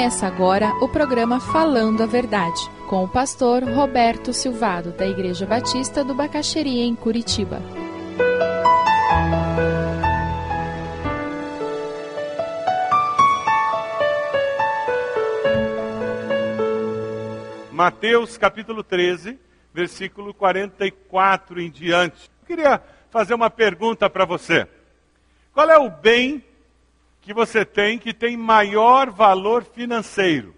Começa agora o programa Falando a Verdade, com o pastor Roberto Silvado, da Igreja Batista do Bacaxeria, em Curitiba. Mateus capítulo 13, versículo 44 em diante. Eu queria fazer uma pergunta para você. Qual é o bem que você tem que tem maior valor financeiro?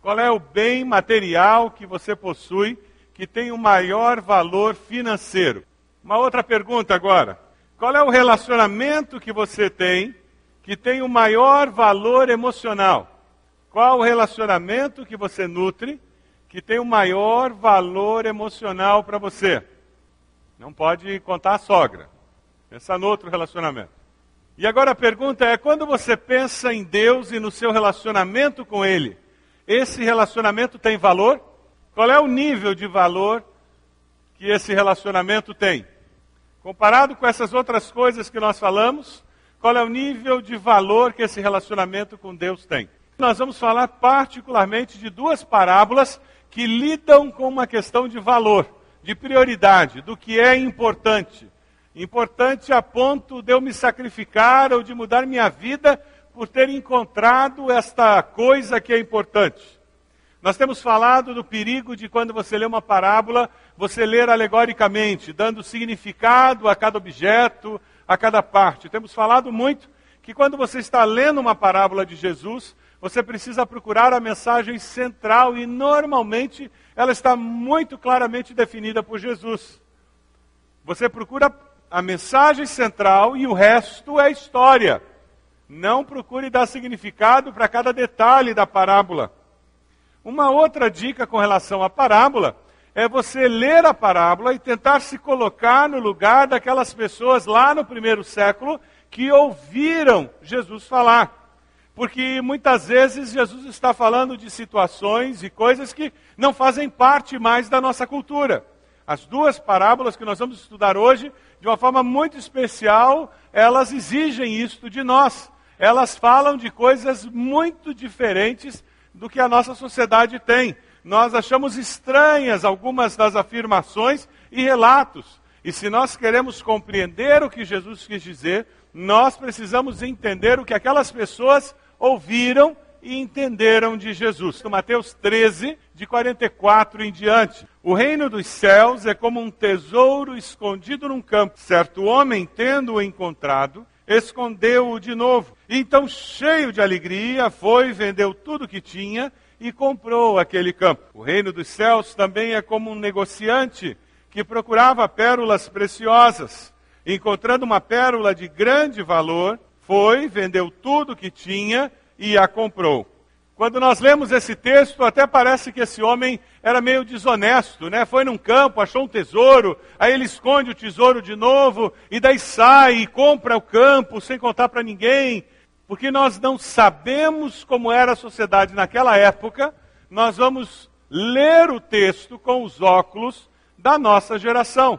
Qual é o bem material que você possui que tem o maior valor financeiro? Uma outra pergunta agora. Qual é o relacionamento que você tem que tem o maior valor emocional? Qual o relacionamento que você nutre que tem o maior valor emocional para você? Não pode contar a sogra. Pensa no outro relacionamento. E agora a pergunta é: quando você pensa em Deus e no seu relacionamento com Ele, esse relacionamento tem valor? Qual é o nível de valor que esse relacionamento tem? Comparado com essas outras coisas que nós falamos, qual é o nível de valor que esse relacionamento com Deus tem? Nós vamos falar particularmente de duas parábolas que lidam com uma questão de valor, de prioridade, do que é importante. Importante a ponto de eu me sacrificar ou de mudar minha vida por ter encontrado esta coisa que é importante. Nós temos falado do perigo de quando você lê uma parábola, você ler alegoricamente, dando significado a cada objeto, a cada parte. Temos falado muito que quando você está lendo uma parábola de Jesus, você precisa procurar a mensagem central e normalmente ela está muito claramente definida por Jesus. Você procura a mensagem central e o resto é história. Não procure dar significado para cada detalhe da parábola. Uma outra dica com relação à parábola é você ler a parábola e tentar se colocar no lugar daquelas pessoas lá no primeiro século que ouviram Jesus falar. Porque muitas vezes Jesus está falando de situações e coisas que não fazem parte mais da nossa cultura. As duas parábolas que nós vamos estudar hoje, de uma forma muito especial, elas exigem isto de nós. Elas falam de coisas muito diferentes do que a nossa sociedade tem. Nós achamos estranhas algumas das afirmações e relatos. E se nós queremos compreender o que Jesus quis dizer, nós precisamos entender o que aquelas pessoas ouviram e entenderam de Jesus. No Mateus 13, de 44 em diante. O reino dos céus é como um tesouro escondido num campo. Certo homem, tendo-o encontrado, escondeu-o de novo. Então, cheio de alegria, foi, vendeu tudo que tinha e comprou aquele campo. O reino dos céus também é como um negociante que procurava pérolas preciosas. Encontrando uma pérola de grande valor, foi, vendeu tudo que tinha e a comprou. Quando nós lemos esse texto, até parece que esse homem era meio desonesto, né? Foi num campo, achou um tesouro, aí ele esconde o tesouro de novo, e daí sai e compra o campo sem contar para ninguém. Porque nós não sabemos como era a sociedade naquela época, nós vamos ler o texto com os óculos da nossa geração.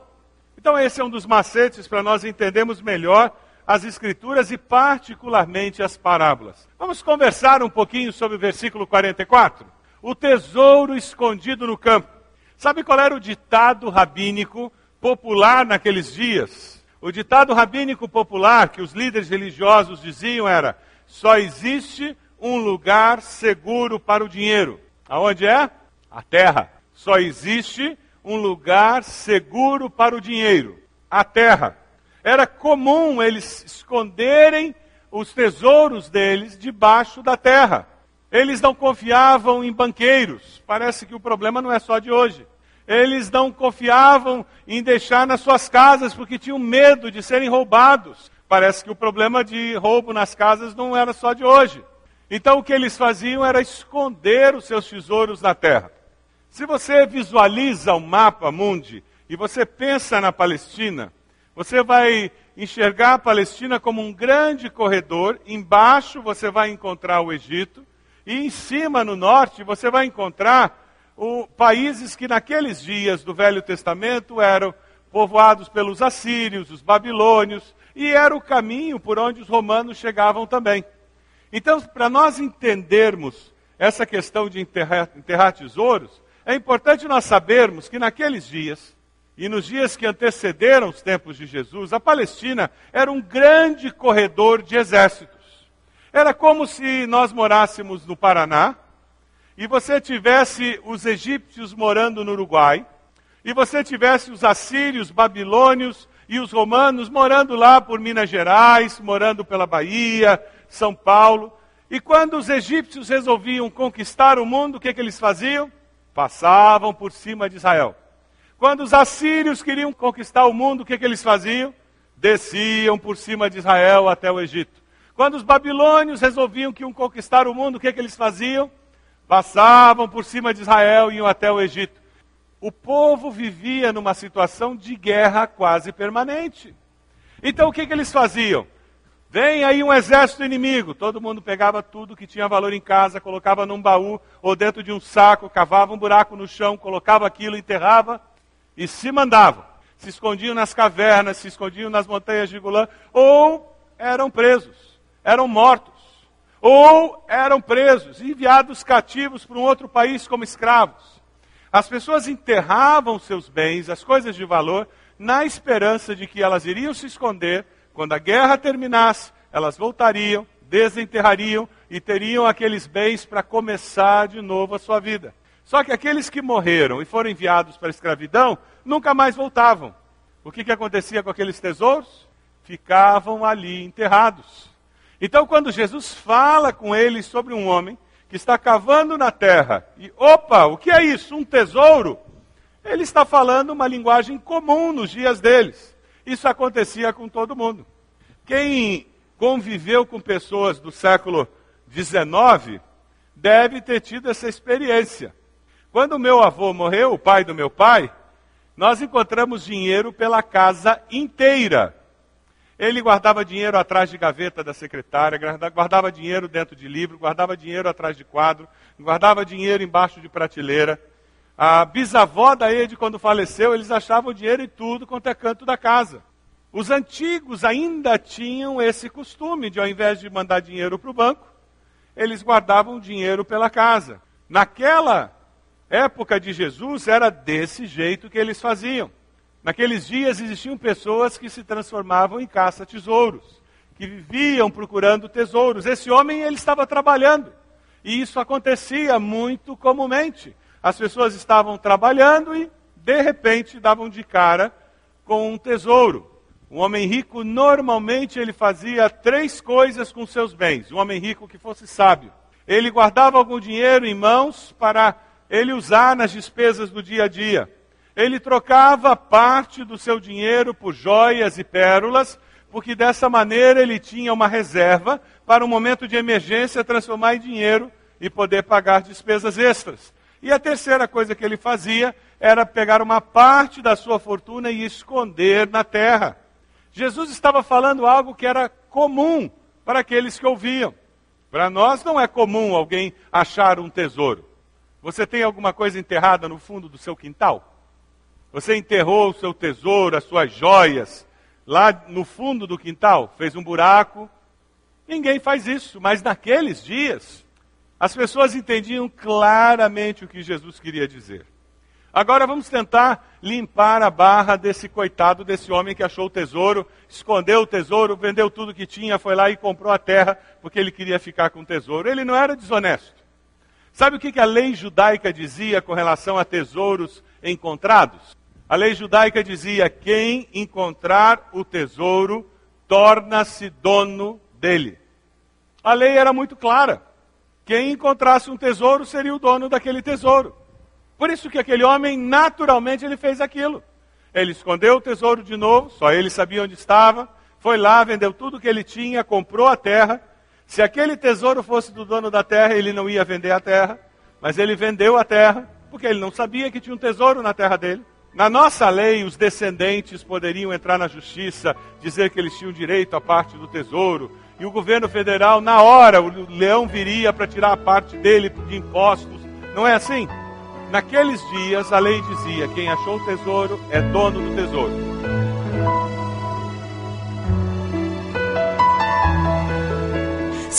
Então, esse é um dos macetes para nós entendermos melhor as Escrituras e, particularmente, as parábolas. Vamos conversar um pouquinho sobre o versículo 44? O tesouro escondido no campo. Sabe qual era o ditado rabínico popular naqueles dias? O ditado rabínico popular que os líderes religiosos diziam era: só existe um lugar seguro para o dinheiro. Aonde é? A terra. Só existe um lugar seguro para o dinheiro. A terra. Era comum eles esconderem os tesouros deles debaixo da terra. Eles não confiavam em banqueiros. Parece que o problema não é só de hoje. Eles não confiavam em deixar nas suas casas porque tinham medo de serem roubados. Parece que o problema de roubo nas casas não era só de hoje. Então o que eles faziam era esconder os seus tesouros na terra. Se você visualiza o mapa mundi e você pensa na Palestina, você vai enxergar a Palestina como um grande corredor. Embaixo você vai encontrar o Egito. E em cima, no norte, você vai encontrar o, países que naqueles dias do Velho Testamento eram povoados pelos assírios, os babilônios, e era o caminho por onde os romanos chegavam também. Então, para nós entendermos essa questão de enterrar, enterrar tesouros, é importante nós sabermos que naqueles dias, e nos dias que antecederam os tempos de Jesus, a Palestina era um grande corredor de exércitos. Era como se nós morássemos no Paraná e você tivesse os egípcios morando no Uruguai, e você tivesse os assírios, babilônios e os romanos morando lá por Minas Gerais, morando pela Bahia, São Paulo. E quando os egípcios resolviam conquistar o mundo, o que, que eles faziam? Passavam por cima de Israel. Quando os assírios queriam conquistar o mundo, o que, que eles faziam? Desciam por cima de Israel até o Egito. Quando os babilônios resolviam que iam conquistar o mundo, o que, que eles faziam? Passavam por cima de Israel e iam até o Egito. O povo vivia numa situação de guerra quase permanente. Então o que, que eles faziam? Vem aí um exército inimigo. Todo mundo pegava tudo que tinha valor em casa, colocava num baú ou dentro de um saco, cavava um buraco no chão, colocava aquilo, enterrava e se mandavam. Se escondiam nas cavernas, se escondiam nas montanhas de Golã, ou eram presos, eram mortos, ou eram presos, enviados cativos para um outro país como escravos. As pessoas enterravam seus bens, as coisas de valor, na esperança de que elas iriam se esconder, quando a guerra terminasse, elas voltariam, desenterrariam e teriam aqueles bens para começar de novo a sua vida. Só que aqueles que morreram e foram enviados para a escravidão nunca mais voltavam. O que, que acontecia com aqueles tesouros? Ficavam ali enterrados. Então, quando Jesus fala com eles sobre um homem que está cavando na terra e, opa, o que é isso? Um tesouro? Ele está falando uma linguagem comum nos dias deles. Isso acontecia com todo mundo. Quem conviveu com pessoas do século XIX deve ter tido essa experiência. Quando meu avô morreu, o pai do meu pai, nós encontramos dinheiro pela casa inteira. Ele guardava dinheiro atrás de gaveta da secretária, guardava dinheiro dentro de livro, guardava dinheiro atrás de quadro, guardava dinheiro embaixo de prateleira. A bisavó da Ede, quando faleceu, eles achavam dinheiro em tudo quanto é canto da casa. Os antigos ainda tinham esse costume de, ao invés de mandar dinheiro para o banco, eles guardavam dinheiro pela casa. Naquela época de Jesus, era desse jeito que eles faziam. Naqueles dias existiam pessoas que se transformavam em caça-tesouros, que viviam procurando tesouros. Esse homem ele estava trabalhando. E isso acontecia muito comumente. As pessoas estavam trabalhando e, de repente, davam de cara com um tesouro. Um homem rico, normalmente, ele fazia três coisas com seus bens. Um homem rico que fosse sábio. Ele guardava algum dinheiro em mãos para ele usar nas despesas do dia a dia ele trocava parte do seu dinheiro por joias e pérolas, porque dessa maneira ele tinha uma reserva para um momento de emergência transformar em dinheiro e poder pagar despesas extras. E a terceira coisa que ele fazia era pegar uma parte da sua fortuna e esconder na terra. Jesus estava falando algo que era comum para aqueles que ouviam. Para nós não é comum alguém achar um tesouro. Você tem alguma coisa enterrada no fundo do seu quintal? Você enterrou o seu tesouro, as suas joias, lá no fundo do quintal, fez um buraco. Ninguém faz isso, mas naqueles dias, as pessoas entendiam claramente o que Jesus queria dizer. Agora vamos tentar limpar a barra desse coitado, desse homem que achou o tesouro, escondeu o tesouro, vendeu tudo que tinha, foi lá e comprou a terra, porque ele queria ficar com o tesouro. Ele não era desonesto. Sabe o que a lei judaica dizia com relação a tesouros encontrados? A lei judaica dizia: quem encontrar o tesouro torna-se dono dele. A lei era muito clara. Quem encontrasse um tesouro seria o dono daquele tesouro. Por isso que aquele homem, naturalmente, ele fez aquilo. Ele escondeu o tesouro de novo, só ele sabia onde estava, foi lá, vendeu tudo que ele tinha, comprou a terra. Se aquele tesouro fosse do dono da terra, ele não ia vender a terra, mas ele vendeu a terra, porque ele não sabia que tinha um tesouro na terra dele. Na nossa lei, os descendentes poderiam entrar na justiça, dizer que eles tinham direito à parte do tesouro, e o governo federal, na hora, o leão viria para tirar a parte dele de impostos. Não é assim? Naqueles dias, a lei dizia: quem achou o tesouro é dono do tesouro.